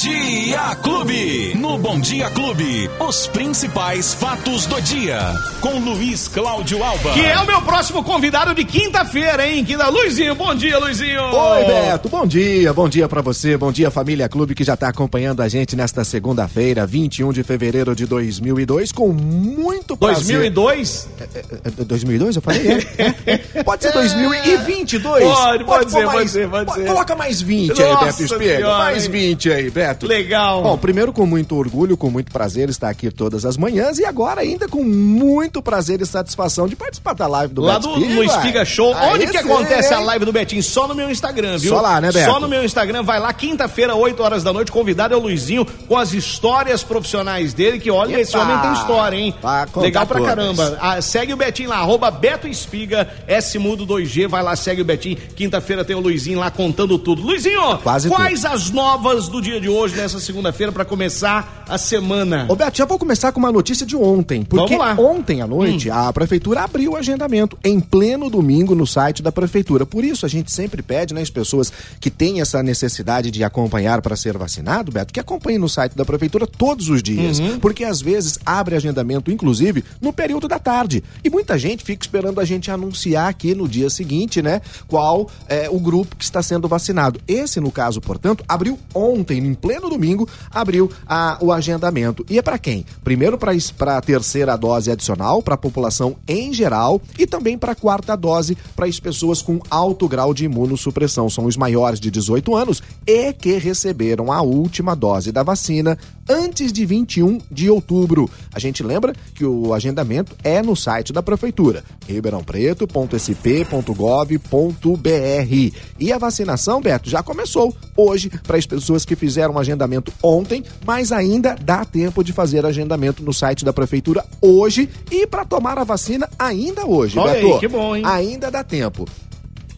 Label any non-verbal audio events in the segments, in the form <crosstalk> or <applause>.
Dia Clube. No Bom Dia Clube, os principais fatos do dia. Com Luiz Cláudio Alba. Que é o meu próximo convidado de quinta-feira, hein? Quinta... Luizinho, bom dia, Luizinho. Oi, Beto, bom dia, bom dia para você, bom dia família Clube que já tá acompanhando a gente nesta segunda-feira, 21 de fevereiro de 2002, com muito prazer. 2002? É, é, 2002 eu falei? É, é. Pode ser <laughs> 2022? Pode, pode, pode ser, mais, pode ser, pode, pode ser. Coloca mais 20 Nossa aí, Beto Espelho, senhora, mais hein? 20 aí, Beto. Legal. Bom, primeiro com muito orgulho, com muito prazer estar aqui todas as manhãs e agora ainda com muito prazer e satisfação de participar da live do Lá Beto do, no Espiga Show. Aí Onde que acontece a hein? live do Betinho? Só no meu Instagram, viu? Só lá, né, Beto? Só no meu Instagram. Vai lá, quinta-feira, 8 horas da noite. Convidado é o Luizinho com as histórias profissionais dele. Que olha, Epa! esse homem tem história, hein? Legal pra todas. caramba. Ah, segue o Betinho lá, arroba Beto Espiga, S Mudo 2G. Vai lá, segue o Betinho. Quinta-feira tem o Luizinho lá contando tudo. Luizinho, Quase quais as novas do dia de hoje, nessa segunda-feira, pra começar a semana? Ô Beto, já vou começar com uma notícia de ontem, porque. Hum. ontem à noite a prefeitura abriu o agendamento em pleno domingo no site da prefeitura. Por isso a gente sempre pede, né, as pessoas que têm essa necessidade de acompanhar para ser vacinado, Beto, que acompanhem no site da prefeitura todos os dias, Uhum. porque às vezes abre agendamento inclusive no período da tarde. E muita gente fica esperando a gente anunciar aqui no dia seguinte, né, qual é o grupo que está sendo vacinado. Esse, no caso, portanto, abriu ontem, em pleno domingo, abriu a- o agendamento. E é para quem? Primeiro para a terceira dose adicional, para a população em geral, e também para a quarta dose para as pessoas com alto grau de imunossupressão. São os maiores de 18 anos e que receberam a última dose da vacina antes de 21 de outubro. A gente lembra que o agendamento é no site da prefeitura, ribeirãopreto.sp.gov.br. E a vacinação, Beto, já começou hoje para as pessoas que fizeram o agendamento ontem, mas ainda dá tempo de fazer agendamento no site da prefeitura hoje e para tomar a vacina ainda hoje, Olha Beto. aí, que bom, hein? Ainda dá tempo.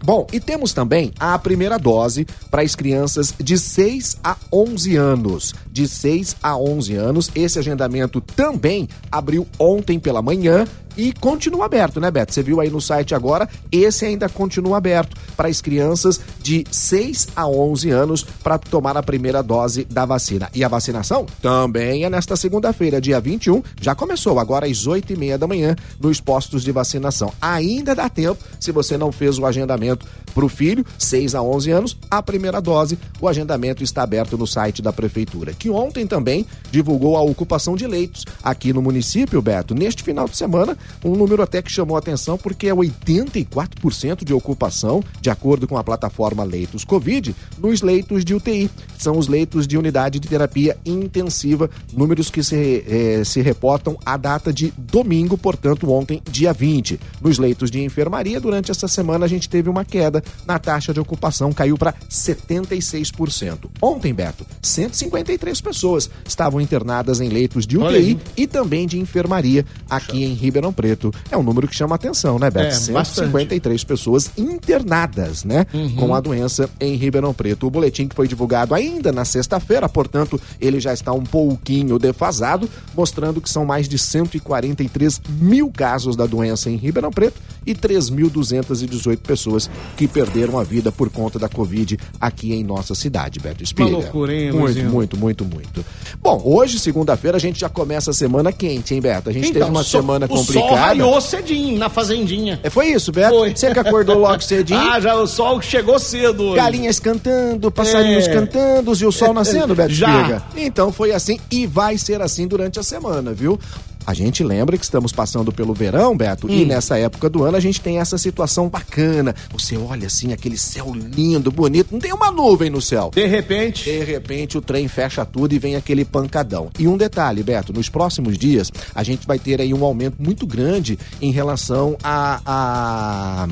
Bom, e temos também a primeira dose para as crianças de 6 a 11 anos. De 6 a 11 anos, esse agendamento também abriu ontem pela manhã e continua aberto, né, Beto? Você viu aí no site agora, esse ainda continua aberto para as crianças de 6 a 11 anos para tomar a primeira dose da vacina. E a vacinação também é nesta segunda-feira, dia 21, já começou agora às 8 e meia da manhã nos postos de vacinação. Ainda dá tempo, se você não fez o agendamento para o filho, 6 a 11 anos, a primeira dose, o agendamento está aberto no site da prefeitura, que ontem também divulgou a ocupação de leitos aqui no município, Beto. Neste final de semana, um número até que chamou a atenção porque é 84% de ocupação, de acordo com a plataforma Leitos Covid, nos leitos de UTI. São os leitos de unidade de terapia intensiva, números que se, eh, se reportam à data de domingo, portanto, ontem, dia 20. Nos leitos de enfermaria, durante essa semana, a gente teve uma queda na taxa de ocupação, caiu para 76%. Ontem, Beto, 153 pessoas estavam internadas em leitos de. UTI e também de enfermaria aqui em Ribeirão Preto. É um número que chama atenção, né, Beto? É, 153 pessoas internadas, né, Uhum. com a doença em Ribeirão Preto. O boletim que foi divulgado ainda na sexta-feira, portanto, ele já está um pouquinho defasado, mostrando que são mais de 143 mil casos da doença em Ribeirão Preto e 3.218 pessoas que perderam a vida por conta da Covid aqui em nossa cidade, Beto Espírito. loucura, hein, Muito, Luizinho? muito, muito, muito. Bom, hoje, segunda-feira, a gente já começa a semana quente, hein, Beto? A gente teve uma so- semana Então, o sol raiou cedinho na fazendinha. É, foi isso, Beto? Foi. Você que acordou logo cedinho? <laughs> Ah, já o sol chegou cedo hoje. Galinhas cantando, passarinhos É. cantando e o sol nascendo, Beto Já. Então foi assim e vai ser assim durante a semana, viu? A gente lembra que estamos passando pelo verão, Beto, Hum. e nessa época do ano a gente tem essa situação bacana. Você olha assim, aquele céu lindo, bonito, não tem uma nuvem no céu. De repente. De repente o trem fecha tudo e vem aquele pancadão. E um detalhe, Beto, nos próximos dias a gente vai ter aí um aumento muito grande em relação a. a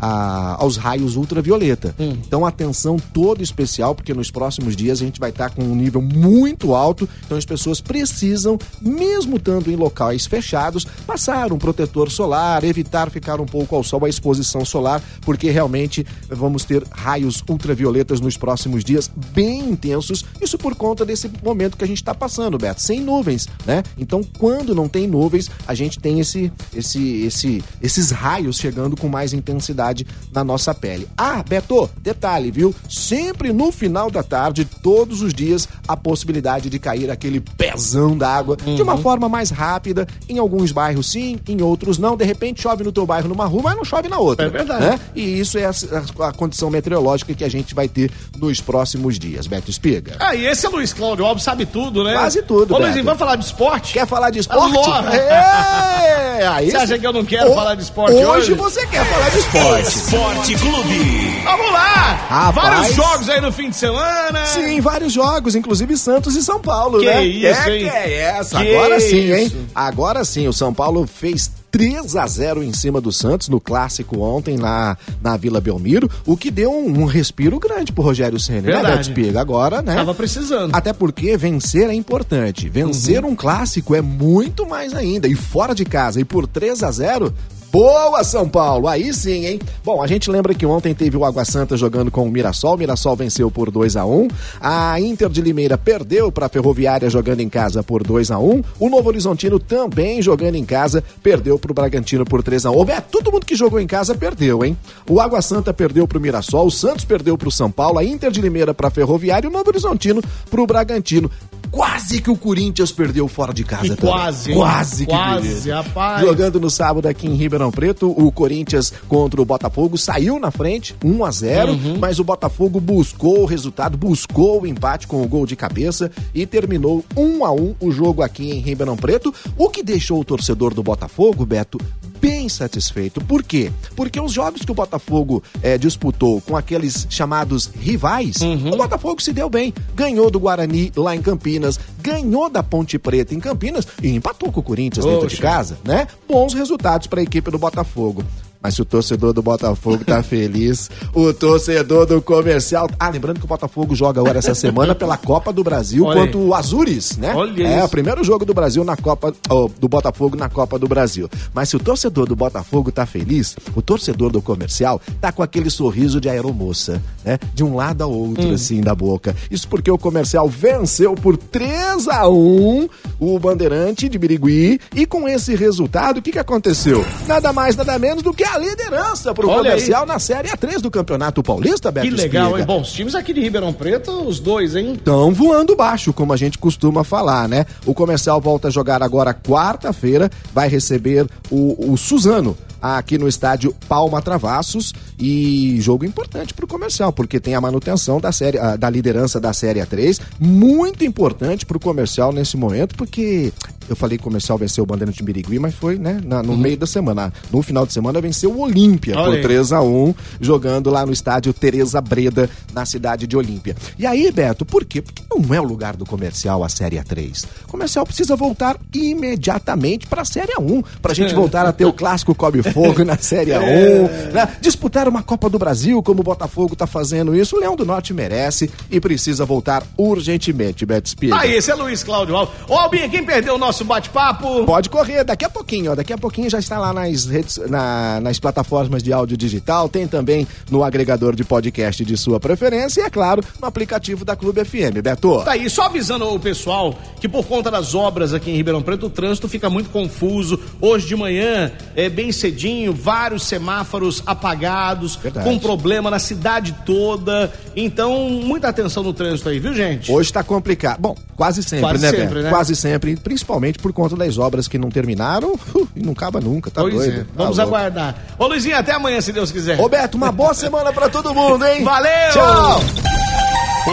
a- aos raios ultravioleta. Então, atenção toda especial, porque nos próximos dias a gente vai estar com um nível muito alto. Então, as pessoas precisam, mesmo estando em locais fechados, passar um protetor solar, evitar ficar um pouco ao sol, a exposição solar, porque realmente vamos ter raios ultravioletas nos próximos dias bem intensos. Isso por conta desse momento que a gente está passando, Beto, sem nuvens, né? Então, quando não tem nuvens, a gente tem esse, esse, esse, esses raios chegando com mais intensidade umidade na nossa pele. Ah, Beto, detalhe, viu? Sempre no final da tarde, todos os dias, a possibilidade de cair aquele pezão d'água uhum. de uma uhum. forma mais rápida. Em alguns bairros sim, em outros não. De repente chove no teu bairro numa rua, mas não chove na outra. É verdade. Né? E isso é a, a, condição meteorológica que a gente vai ter nos próximos dias. Beto Espiga. Ah, e esse é Luiz Cláudio Alves, sabe tudo, né? Quase tudo. Ô, Luizinho, vamos falar de esporte? Quer falar de esporte? É, aí você acha que eu não quero o, falar de esporte hoje? Hoje você quer falar de esporte. Esporte Clube. Vamos lá! Rapaz. Vários jogos aí no fim de semana. Sim, vários jogos, inclusive Santos e São Paulo, que né? Isso, é, hein? Que é essa? Que Agora isso? sim, hein? Agora sim, o São Paulo fez 3 a 0 em cima do Santos no clássico ontem na, na Vila Belmiro, o que deu um, um respiro grande pro Rogério Ceni, né, Beto? Agora, né? Tava precisando. Até porque vencer é importante. Vencer uhum. um clássico é muito mais ainda. E fora de casa e por 3 a 0 Boa, São Paulo! Aí sim, hein? Bom, a gente lembra que ontem teve o Água Santa jogando com o Mirassol. O Mirassol venceu por 2 a 1 A Inter de Limeira perdeu para a Ferroviária jogando em casa por 2 a 1 O Novo Horizontino também jogando em casa perdeu para o Bragantino por 3 a 1 É, todo mundo que jogou em casa perdeu, hein? O Água Santa perdeu para o Mirassol, o Santos perdeu para o São Paulo, a Inter de Limeira para a Ferroviária e o Novo Horizontino para o Bragantino. Quase que o Corinthians perdeu fora de casa também. Quase, quase que quase, perdeu. rapaz. Jogando no sábado aqui em Ribeirão Preto, o Corinthians contra o Botafogo saiu na frente, 1 a 0, uhum. mas o Botafogo buscou o resultado, buscou o empate com o gol de cabeça e terminou 1 a 1 o jogo aqui em Ribeirão Preto, o que deixou o torcedor do Botafogo, Beto, bem satisfeito. Por quê? Porque os jogos que o Botafogo é, disputou com aqueles chamados rivais, uhum. o Botafogo se deu bem. Ganhou do Guarani lá em Campinas, ganhou da Ponte Preta em Campinas e empatou com o Corinthians Oxa. dentro de casa, né? Bons resultados para a equipe do Botafogo. Mas se o torcedor do Botafogo tá feliz, o torcedor do comercial. Ah, lembrando que o Botafogo joga agora essa semana pela Copa do Brasil Olha contra o Azures, né? Olha é isso. o primeiro jogo do Brasil na Copa. Oh, do Botafogo na Copa do Brasil. Mas se o torcedor do Botafogo tá feliz, o torcedor do comercial tá com aquele sorriso de aeromoça, né? De um lado ao outro, hum. assim, da boca. Isso porque o comercial venceu por 3 a 1 o Bandeirante de Birigui. E com esse resultado, o que, que aconteceu? Nada mais, nada menos do que a liderança pro Olha comercial aí. na Série A3 do Campeonato Paulista, Beto Que legal, Espiga. hein? Bom, os times aqui de Ribeirão Preto, os dois, hein? Estão voando baixo, como a gente costuma falar, né? O comercial volta a jogar agora quarta-feira, vai receber o, o Suzano aqui no estádio Palma Travassos e jogo importante para o comercial, porque tem a manutenção da série, da liderança da Série A3, muito importante para o comercial nesse momento, porque eu falei que o comercial venceu o Bandeira de Birigui, mas foi, né, na, no uhum. meio da semana. No final de semana venceu o Olímpia por 3 a 1 jogando lá no estádio Tereza Breda, na cidade de Olímpia. E aí, Beto, por quê? Porque não é o lugar do comercial a Série A3. O comercial precisa voltar imediatamente para a Série A1, para a gente voltar a ter o clássico Cobre Fogo na Série A1, <laughs> é. né? disputar uma Copa do Brasil, como o Botafogo está fazendo isso. O Leão do Norte merece e precisa voltar urgentemente, Beto Spieler. Aí, esse é Luiz Cláudio Alves. Ô, Albinha, quem perdeu o nosso nosso bate-papo? Pode correr, daqui a pouquinho, ó. Daqui a pouquinho já está lá nas redes, na, nas plataformas de áudio digital, tem também no agregador de podcast de sua preferência e, é claro, no aplicativo da Clube FM. Beto. Tá aí, só avisando o pessoal que por conta das obras aqui em Ribeirão Preto, o trânsito fica muito confuso. Hoje de manhã, é bem cedinho, vários semáforos apagados, Verdade. com problema na cidade toda. Então, muita atenção no trânsito aí, viu, gente? Hoje tá complicado. Bom, quase sempre, quase né, sempre, né? Quase sempre, principalmente por conta das obras que não terminaram uh, e não acaba nunca, tá pois doido? É. Tá Vamos aguardar. Ô Luizinho, até amanhã, se Deus quiser. Roberto, uma boa <laughs> semana para todo mundo, hein? Valeu! Tchau!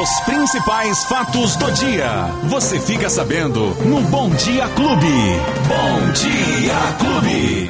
Os principais fatos do dia. Você fica sabendo no Bom Dia Clube. Bom